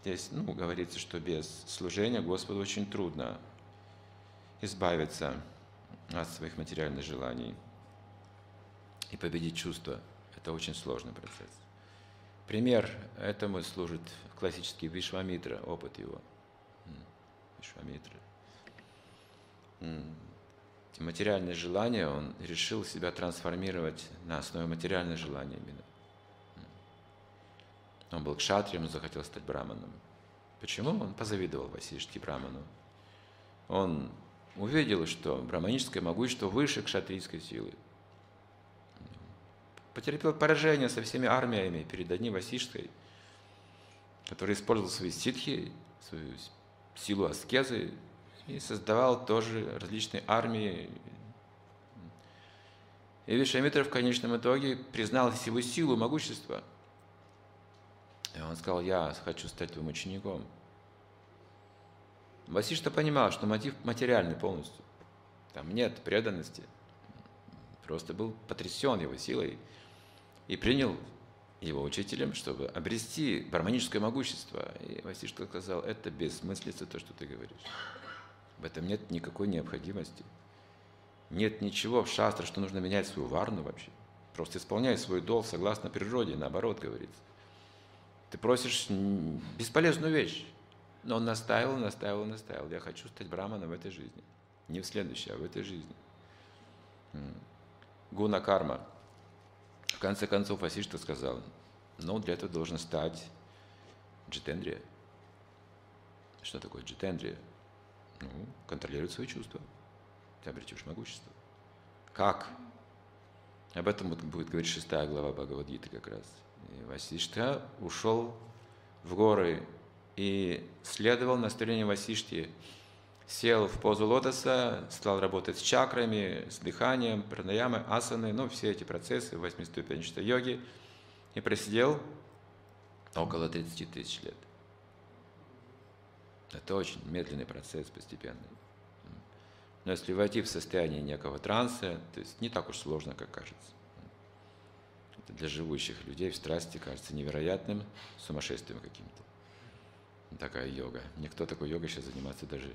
Здесь ну, говорится, что без служения Господу очень трудно избавиться от своих материальных желаний и победить чувства. Это очень сложный процесс. Пример этому служит классический Вишвамитра, опыт его. Вишвамитра. Эти материальные желания, он решил себя трансформировать на основе материальных желаний. Он был кшатрием, он захотел стать браманом. Почему? Он позавидовал Васишке браману. Он увидел, что браманическое могущество выше кшатрийской силы. Потерпел поражение со всеми армиями перед одним Васишкой, который использовал свои ситхи, свою силу аскезы и создавал тоже различные армии. И Вишамитра в конечном итоге признал его силу, могущество – и он сказал, я хочу стать твоим учеником. Васишта понимал, что мотив материальный полностью. Там нет преданности. Просто был потрясен его силой и принял его учителем, чтобы обрести гармоническое могущество. И Васишта сказал, это бессмыслица то, что ты говоришь. В этом нет никакой необходимости. Нет ничего в шастре, что нужно менять свою варну вообще. Просто исполняй свой долг согласно природе, наоборот говорится. Ты просишь бесполезную вещь. Но он настаивал, настаивал, настаивал. Я хочу стать браманом в этой жизни. Не в следующей, а в этой жизни. Гуна карма. В конце концов, Васишта сказал, ну, для этого должен стать джитендрия. Что такое джитендрия? Ну, контролировать свои чувства. Ты обретешь могущество. Как? Об этом будет говорить шестая глава Бхагавадгиты как раз. И Васишта ушел в горы и следовал наставлению Васишти. Сел в позу лотоса, стал работать с чакрами, с дыханием, пранаямой, асаны, ну, все эти процессы восьмиступенчатой йоги. И просидел около 30 тысяч лет. Это очень медленный процесс, постепенный. Но если войти в состояние некого транса, то есть не так уж сложно, как кажется. Для живущих людей в страсти кажется невероятным сумасшествием каким-то. Такая йога. Никто такой йогой сейчас заниматься даже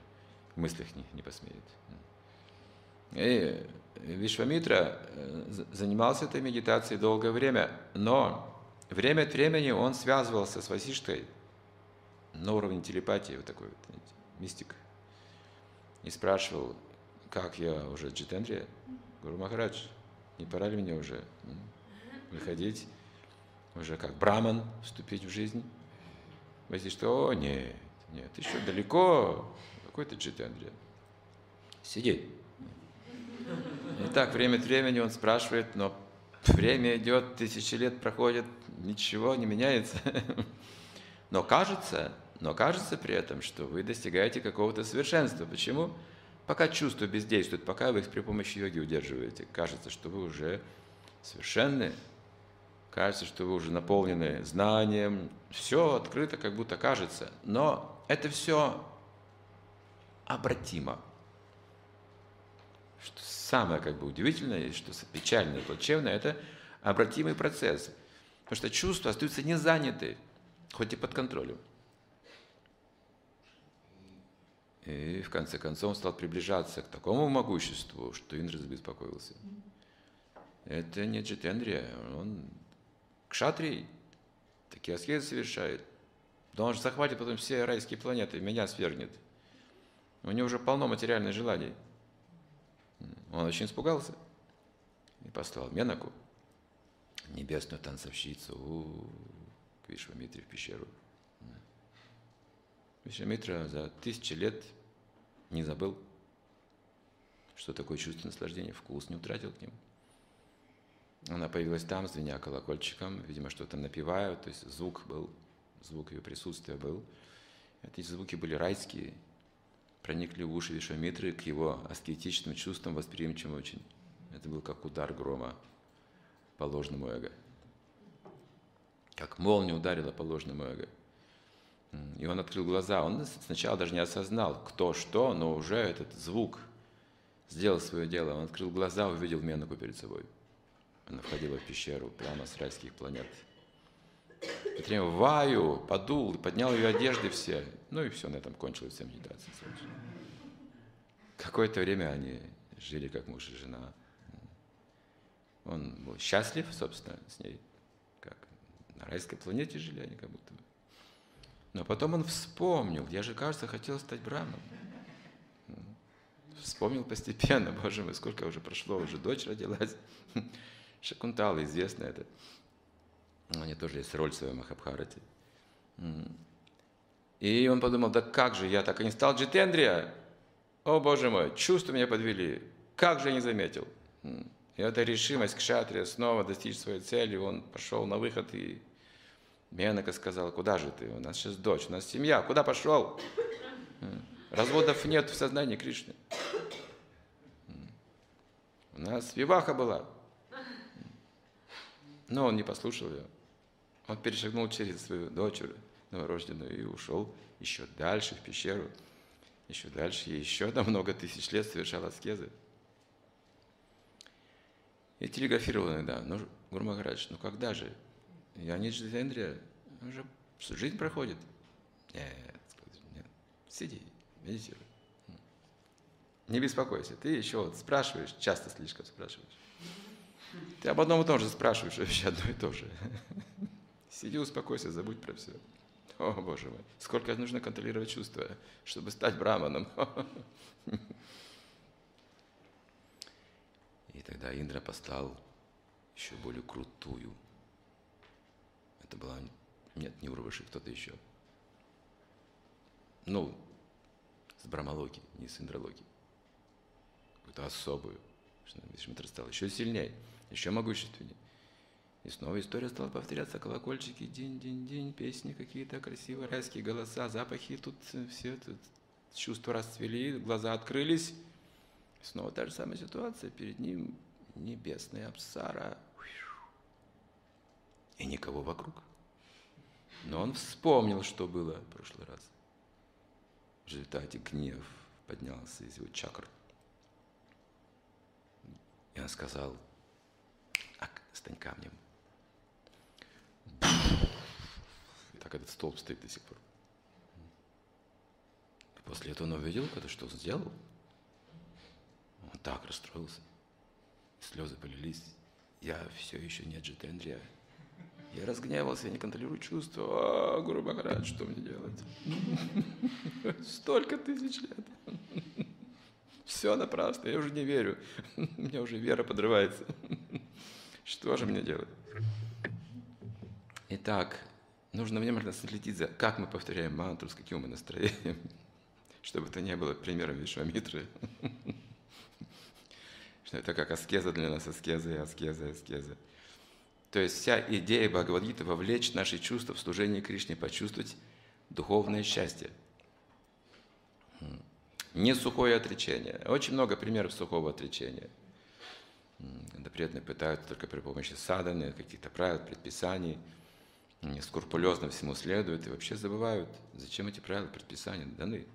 в мыслях не, не посмеет. И Вишвамитра э, занимался этой медитацией долгое время, но время от времени он связывался с Васиштой на уровне телепатии, вот такой вот, знаете, мистик, и спрашивал, как я уже Джитендре, Гуру Махарадж, не пора ли мне уже выходить, уже как браман вступить в жизнь. Вы что, о, нет, нет, еще далеко, какой ты Джитендре. Сиди. И так время от времени он спрашивает, но время идет, тысячи лет проходит, ничего не меняется. Но кажется, но кажется при этом, что вы достигаете какого-то совершенства. Почему? Пока чувства бездействуют, пока вы их при помощи йоги удерживаете, кажется, что вы уже совершенны, кажется, что вы уже наполнены знанием, все открыто, как будто кажется, но это все обратимо. Что самое как бы удивительное, и что печальное, плачевное, это обратимый процесс. Потому что чувства остаются не заняты, хоть и под контролем. И в конце концов он стал приближаться к такому могуществу, что Индра забеспокоился. Это не Джитендрия, он кшатрий, такие аскезы совершает. Да он же захватит потом все райские планеты, меня свергнет. У него уже полно материальных желаний. Он очень испугался и послал Менаку, небесную танцовщицу, у, к Вишвамитре в пещеру. Вишвамитра за тысячи лет не забыл, что такое чувство наслаждения, вкус не утратил к нему. Она появилась там, звеня колокольчиком, видимо, что-то напевая, то есть звук был, звук ее присутствия был. Эти звуки были райские, проникли в уши Вишвамитры к его аскетичным чувствам, восприимчивым очень. Это был как удар грома по ложному эго. Как молния ударила по ложному эго. И он открыл глаза. Он сначала даже не осознал, кто что, но уже этот звук сделал свое дело. Он открыл глаза, увидел Менаку перед собой. Она входила в пещеру прямо с райских планет. Петрем ваю, подул, поднял ее одежды все. Ну и все, на этом кончилась вся медитация. Какое-то время они жили как муж и жена. Он был счастлив, собственно, с ней, как на райской планете жили они как будто бы. Но потом он вспомнил, я же, кажется, хотел стать брамом. Вспомнил постепенно, боже мой, сколько уже прошло, уже дочь родилась. Шакунтала, известно это. У нее тоже есть роль в своем Махабхарате. И он подумал, да как же, я так и не стал Джитендрия. О, боже мой, чувства меня подвели. Как же я не заметил. И эта решимость к шатре снова достичь своей цели, он пошел на выход и Менака сказала, куда же ты? У нас сейчас дочь, у нас семья, куда пошел? Разводов нет в сознании Кришны. У нас виваха была. Но он не послушал ее. Он перешагнул через свою дочь новорожденную и ушел еще дальше в пещеру, еще дальше, и еще на много тысяч лет совершал аскезы. И телеграфировал иногда, ну, Гуру Махарадж, ну когда же? Я не Джитендрия, уже жизнь проходит. Нет, нет, сиди, медитируй. Не беспокойся, ты еще вот спрашиваешь, часто слишком спрашиваешь. Ты об одном и том же спрашиваешь вообще одно и то же. Сиди, успокойся, забудь про все. О, Боже мой, сколько нужно контролировать чувства, чтобы стать браманом. И тогда Индра послал еще более крутую. Это была, нет, не Урваши, кто-то еще. Ну, с Брамалоки, не с Индралоки. Какую-то особую. Вишмитра стал еще сильнее, еще могущественнее. И снова история стала повторяться, колокольчики, день-день-день, песни какие-то красивые, райские голоса, запахи, тут все тут чувства расцвели, глаза открылись. Снова та же самая ситуация, перед ним небесная абсара. И никого вокруг. Но он вспомнил, что было в прошлый раз. В результате гнев поднялся из его чакр. И он сказал, Ак, стань камнем. И так этот столб стоит до сих пор. И после этого он увидел, это что сделал. Он так расстроился. Слезы полились. Я все еще не Джитендрия. Я разгневался, я не контролирую чувства. А, Гуру Махарадж, что мне делать? Столько тысяч лет. Все напрасно, я уже не верю. У меня уже вера подрывается. Что же мне делать? Итак, нужно внимательно следить за, как мы повторяем мантру, с каким мы настроением, чтобы это не было примером Вишвамитры. Что это как аскеза для нас, аскеза и аскеза, аскеза. То есть вся идея Бхагавадгиты вовлечь наши чувства в служение Кришне, почувствовать духовное счастье. Не сухое отречение. Очень много примеров сухого отречения. Когда преданные пытаются только при помощи саданы, каких-то правил, предписаний, скрупулезно всему следуют и вообще забывают, зачем эти правила, предписания даны.